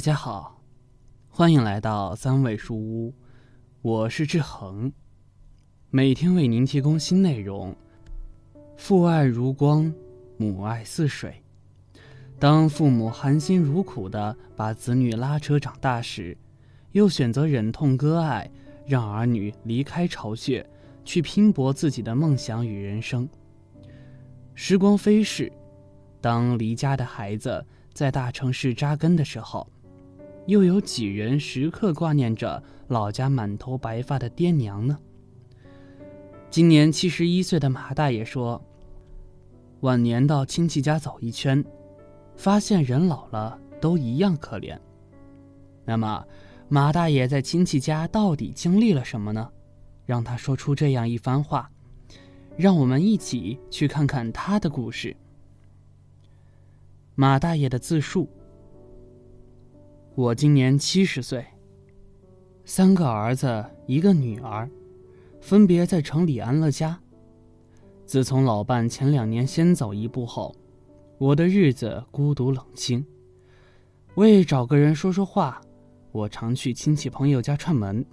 大家好，欢迎来到三味书屋，我是志恒，每天为您提供新内容。父爱如光，母爱似水。当父母含辛茹苦的把子女拉扯长大时，又选择忍痛割爱，让儿女离开巢穴，去拼搏自己的梦想与人生。时光飞逝，当离家的孩子在大城市扎根的时候，又有几人时刻挂念着老家满头白发的爹娘呢？今年七十一岁的马大爷说：“晚年到亲戚家走一圈，发现人老了都一样可怜。”那么，马大爷在亲戚家到底经历了什么呢？让他说出这样一番话，让我们一起去看看他的故事。马大爷的自述。我今年七十岁，三个儿子，一个女儿，分别在城里安了家。自从老伴前两年先走一步后，我的日子孤独冷清。为找个人说说话，我常去亲戚朋友家串门，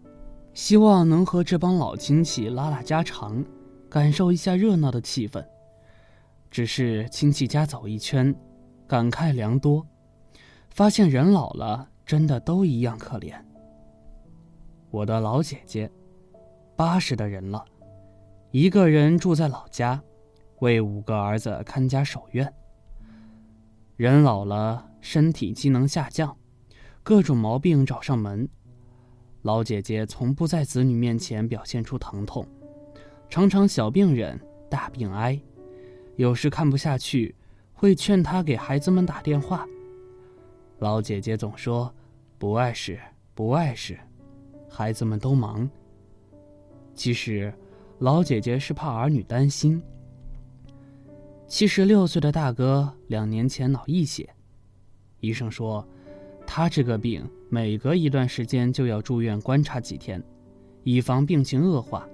希望能和这帮老亲戚拉拉家常，感受一下热闹的气氛。只是亲戚家走一圈，感慨良多。发现人老了，真的都一样可怜。我的老姐姐，八十的人了，一个人住在老家，为五个儿子看家守院。人老了，身体机能下降，各种毛病找上门。老姐姐从不在子女面前表现出疼痛，常常小病忍，大病哀。有时看不下去，会劝她给孩子们打电话。老姐姐总说：“不碍事，不碍事，孩子们都忙。”其实，老姐姐是怕儿女担心。七十六岁的大哥两年前脑溢血，医生说，他这个病每隔一段时间就要住院观察几天，以防病情恶化。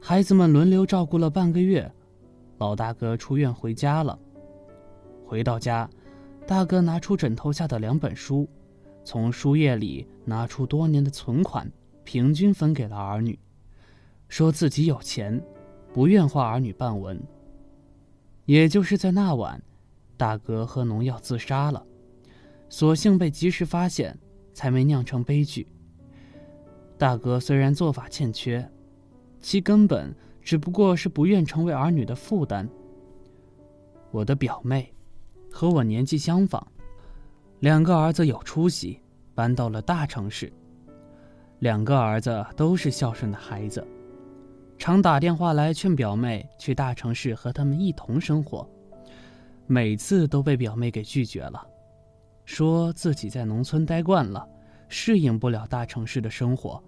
孩子们轮流照顾了半个月，老大哥出院回家了。回到家。大哥拿出枕头下的两本书，从书页里拿出多年的存款，平均分给了儿女，说自己有钱，不愿花儿女半文。也就是在那晚，大哥喝农药自杀了，所幸被及时发现，才没酿成悲剧。大哥虽然做法欠缺，其根本只不过是不愿成为儿女的负担。我的表妹。和我年纪相仿，两个儿子有出息，搬到了大城市。两个儿子都是孝顺的孩子，常打电话来劝表妹去大城市和他们一同生活，每次都被表妹给拒绝了，说自己在农村待惯了，适应不了大城市的生活，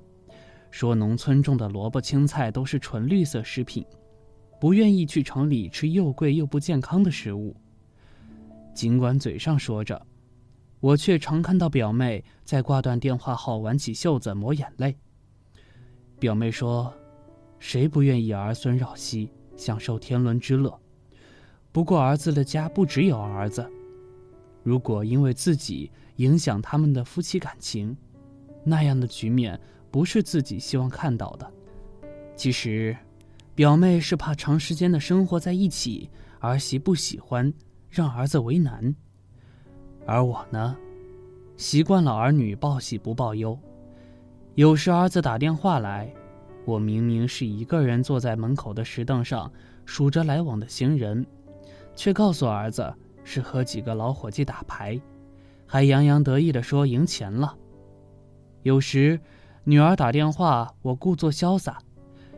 说农村种的萝卜青菜都是纯绿色食品，不愿意去城里吃又贵又不健康的食物。尽管嘴上说着，我却常看到表妹在挂断电话后挽起袖子抹眼泪。表妹说：“谁不愿意儿孙绕膝，享受天伦之乐？不过儿子的家不只有儿子，如果因为自己影响他们的夫妻感情，那样的局面不是自己希望看到的。其实，表妹是怕长时间的生活在一起，儿媳不喜欢。”让儿子为难，而我呢，习惯了儿女报喜不报忧。有时儿子打电话来，我明明是一个人坐在门口的石凳上数着来往的行人，却告诉儿子是和几个老伙计打牌，还洋洋得意地说赢钱了。有时女儿打电话，我故作潇洒，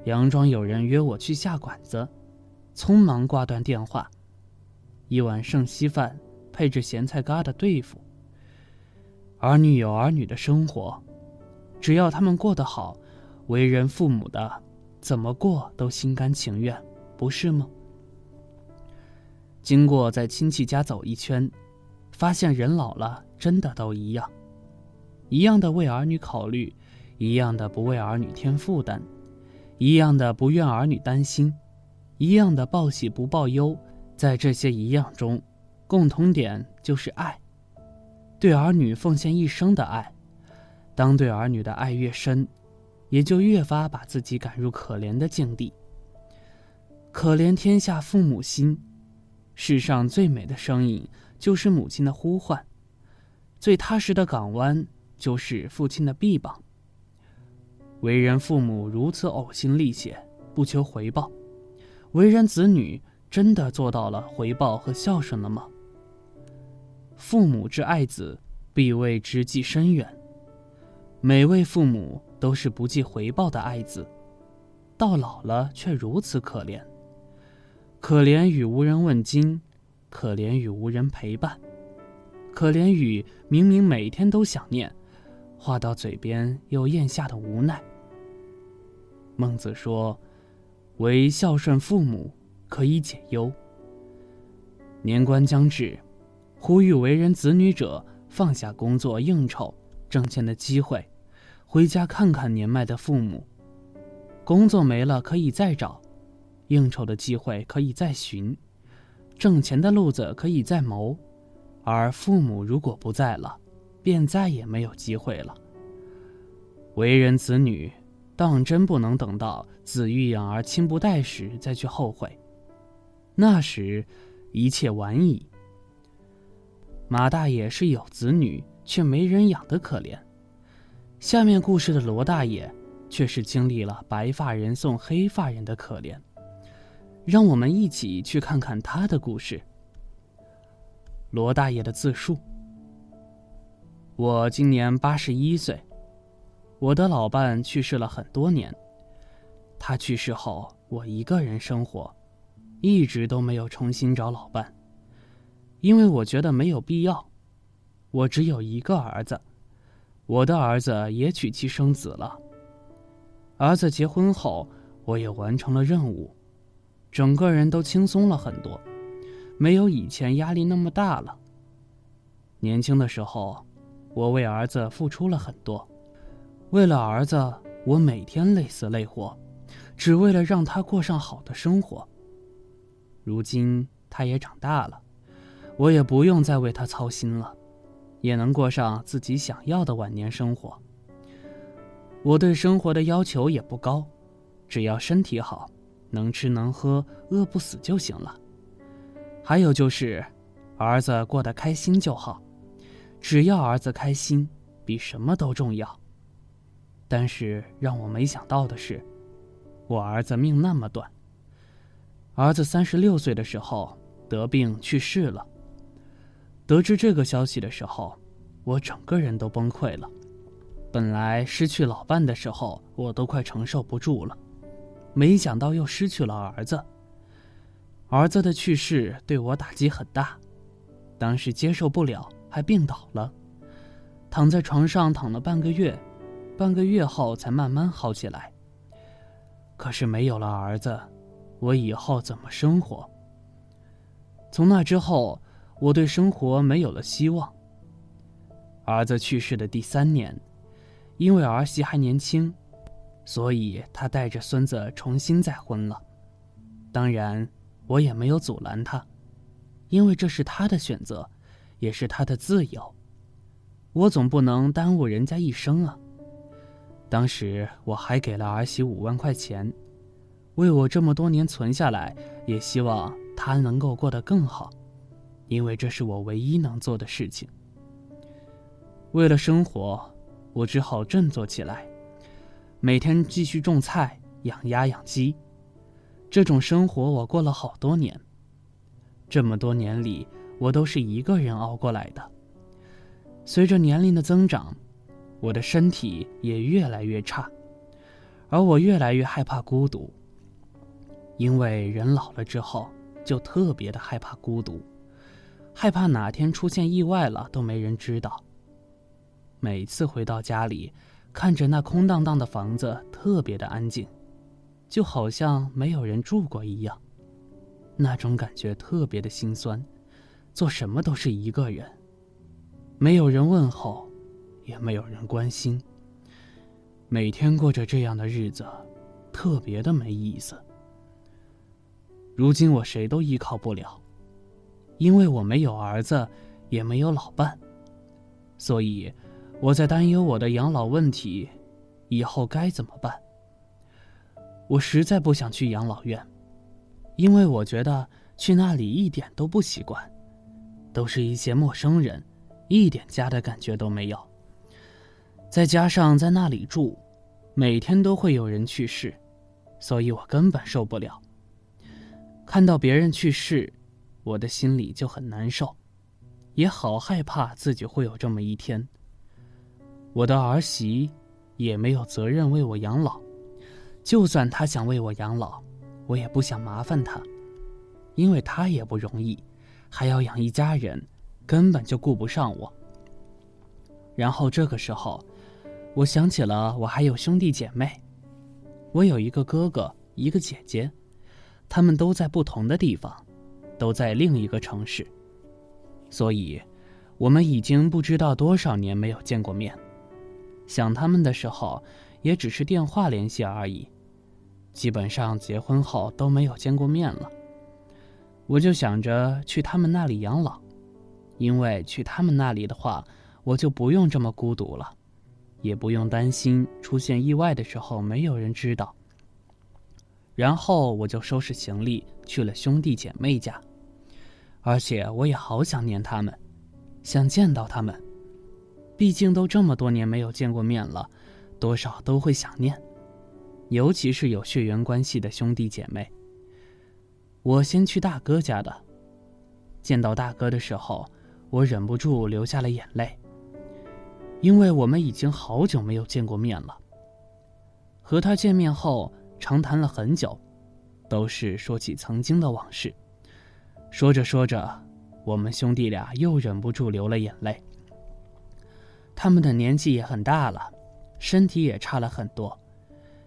佯装有人约我去下馆子，匆忙挂断电话。一碗剩稀饭配着咸菜疙瘩对付。儿女有儿女的生活，只要他们过得好，为人父母的怎么过都心甘情愿，不是吗？经过在亲戚家走一圈，发现人老了真的都一样，一样的为儿女考虑，一样的不为儿女添负担，一样的不愿儿女担心，一样的报喜不报忧。在这些一样中，共同点就是爱。对儿女奉献一生的爱。当对儿女的爱越深，也就越发把自己赶入可怜的境地。可怜天下父母心，世上最美的声音就是母亲的呼唤，最踏实的港湾就是父亲的臂膀。为人父母如此呕心沥血，不求回报，为人子女真的做到了回报和孝顺了吗？父母之爱子，必为之计深远。每位父母都是不计回报的爱子，到老了却如此可怜。可怜与无人问津，可怜与无人陪伴，可怜与明明每天都想念，话到嘴边又咽下的无奈。孟子说：“唯孝顺父母，可以解忧。”年关将至，呼吁为人子女者放下工作应酬、挣钱的机会。回家看看年迈的父母，工作没了可以再找，应酬的机会可以再寻，挣钱的路子可以再谋，而父母如果不在了，便再也没有机会了。为人子女，当真不能等到子欲养而亲不待时再去后悔，那时一切晚矣。马大爷是有子女却没人养的可怜。下面故事的罗大爷，却是经历了白发人送黑发人的可怜。让我们一起去看看他的故事。罗大爷的自述：我今年八十一岁，我的老伴去世了很多年。他去世后，我一个人生活，一直都没有重新找老伴，因为我觉得没有必要。我只有一个儿子。我的儿子也娶妻生子了。儿子结婚后，我也完成了任务，整个人都轻松了很多，没有以前压力那么大了。年轻的时候，我为儿子付出了很多，为了儿子，我每天累死累活，只为了让他过上好的生活。如今他也长大了，我也不用再为他操心了。也能过上自己想要的晚年生活。我对生活的要求也不高，只要身体好，能吃能喝，饿不死就行了。还有就是，儿子过得开心就好，只要儿子开心，比什么都重要。但是让我没想到的是，我儿子命那么短。儿子三十六岁的时候得病去世了。得知这个消息的时候，我整个人都崩溃了。本来失去老伴的时候，我都快承受不住了，没想到又失去了儿子。儿子的去世对我打击很大，当时接受不了，还病倒了，躺在床上躺了半个月，半个月后才慢慢好起来。可是没有了儿子，我以后怎么生活？从那之后。我对生活没有了希望。儿子去世的第三年，因为儿媳还年轻，所以他带着孙子重新再婚了。当然，我也没有阻拦他，因为这是他的选择，也是他的自由。我总不能耽误人家一生啊。当时我还给了儿媳五万块钱，为我这么多年存下来，也希望他能够过得更好。因为这是我唯一能做的事情。为了生活，我只好振作起来，每天继续种菜、养鸭、养鸡。这种生活我过了好多年。这么多年里，我都是一个人熬过来的。随着年龄的增长，我的身体也越来越差，而我越来越害怕孤独。因为人老了之后，就特别的害怕孤独。害怕哪天出现意外了都没人知道。每次回到家里，看着那空荡荡的房子，特别的安静，就好像没有人住过一样。那种感觉特别的心酸，做什么都是一个人，没有人问候，也没有人关心。每天过着这样的日子，特别的没意思。如今我谁都依靠不了。因为我没有儿子，也没有老伴，所以我在担忧我的养老问题，以后该怎么办。我实在不想去养老院，因为我觉得去那里一点都不习惯，都是一些陌生人，一点家的感觉都没有。再加上在那里住，每天都会有人去世，所以我根本受不了。看到别人去世，我的心里就很难受，也好害怕自己会有这么一天。我的儿媳也没有责任为我养老，就算她想为我养老，我也不想麻烦她，因为她也不容易，还要养一家人，根本就顾不上我。然后这个时候。我想起了，我还有兄弟姐妹，我有一个哥哥，一个姐姐，他们都在不同的地方，都在另一个城市，所以，我们已经不知道多少年没有见过面。想他们的时候，也只是电话联系而已，基本上结婚后都没有见过面了。我就想着去他们那里养老，因为去他们那里的话，我就不用这么孤独了。也不用担心出现意外的时候没有人知道。然后我就收拾行李去了兄弟姐妹家，而且我也好想念他们，想见到他们。毕竟都这么多年没有见过面了，多少都会想念，尤其是有血缘关系的兄弟姐妹。我先去大哥家的，见到大哥的时候，我忍不住流下了眼泪。因为我们已经好久没有见过面了。和他见面后，长谈了很久，都是说起曾经的往事。说着说着，我们兄弟俩又忍不住流了眼泪。他们的年纪也很大了，身体也差了很多，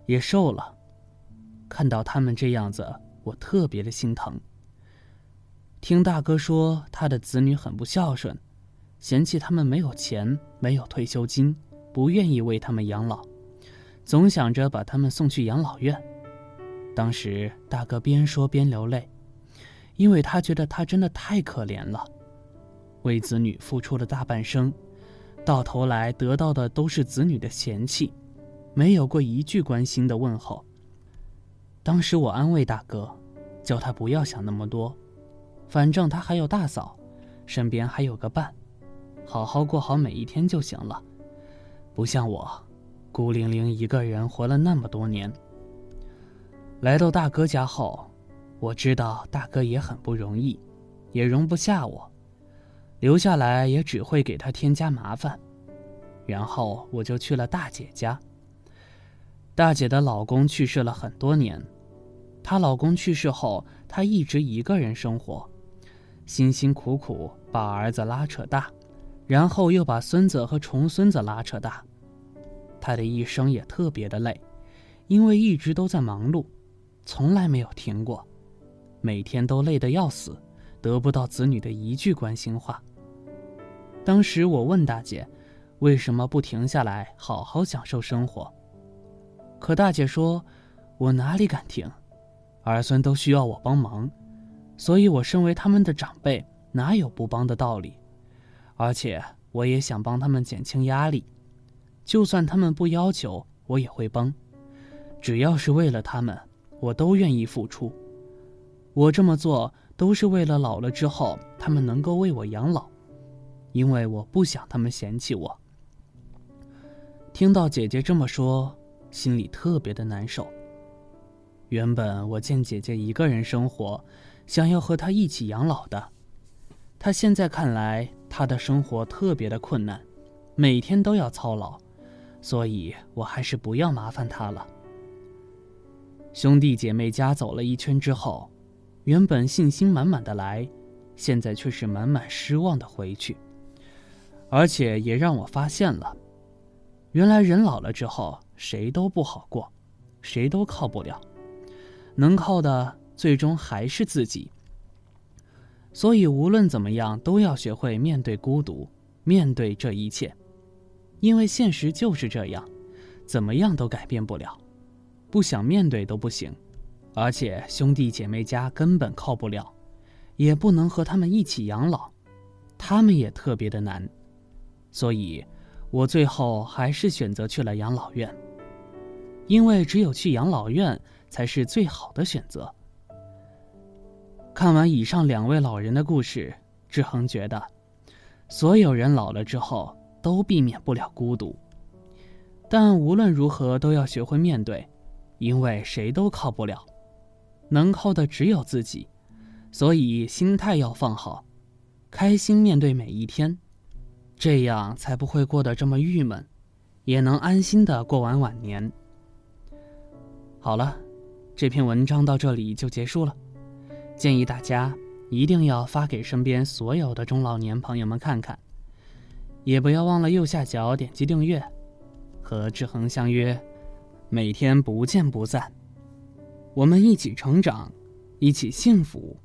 也瘦了。看到他们这样子，我特别的心疼。听大哥说，他的子女很不孝顺。嫌弃他们没有钱，没有退休金，不愿意为他们养老，总想着把他们送去养老院。当时大哥边说边流泪，因为他觉得他真的太可怜了，为子女付出了大半生，到头来得到的都是子女的嫌弃，没有过一句关心的问候。当时我安慰大哥，叫他不要想那么多，反正他还有大嫂，身边还有个伴。好好过好每一天就行了，不像我，孤零零一个人活了那么多年。来到大哥家后，我知道大哥也很不容易，也容不下我，留下来也只会给他添加麻烦。然后我就去了大姐家。大姐的老公去世了很多年，她老公去世后，她一直一个人生活，辛辛苦苦把儿子拉扯大。然后又把孙子和重孙子拉扯大，她的一生也特别的累，因为一直都在忙碌，从来没有停过，每天都累得要死，得不到子女的一句关心话。当时我问大姐，为什么不停下来好好享受生活？可大姐说，我哪里敢停，儿孙都需要我帮忙，所以我身为他们的长辈，哪有不帮的道理？而且我也想帮他们减轻压力，就算他们不要求，我也会帮。只要是为了他们，我都愿意付出。我这么做都是为了老了之后他们能够为我养老，因为我不想他们嫌弃我。听到姐姐这么说，心里特别的难受。原本我见姐姐一个人生活，想要和她一起养老的，她现在看来。她的生活特别的困难，每天都要操劳，所以我还是不要麻烦她了。兄弟姐妹家走了一圈之后，原本信心满满的来，现在却是满满失望的回去。而且也让我发现了，原来人老了之后谁都不好过，谁都靠不了，能靠的最终还是自己。所以无论怎么样，都要学会面对孤独，面对这一切，因为现实就是这样，怎么样都改变不了，不想面对都不行，而且兄弟姐妹家根本靠不了，也不能和他们一起养老，他们也特别的难，所以，我最后还是选择去了养老院。因为只有去养老院才是最好的选择。看完以上两位老人的故事，志恒觉得，所有人老了之后都避免不了孤独，但无论如何都要学会面对，因为谁都靠不了，能靠的只有自己，所以心态要放好，开心面对每一天，这样才不会过得这么郁闷，也能安心的过完晚年。好了，这篇文章到这里就结束了。建议大家一定要发给身边所有的中老年朋友们看看，也不要忘了右下角点击订阅，和志恒相约，每天不见不散。我们一起成长，一起幸福。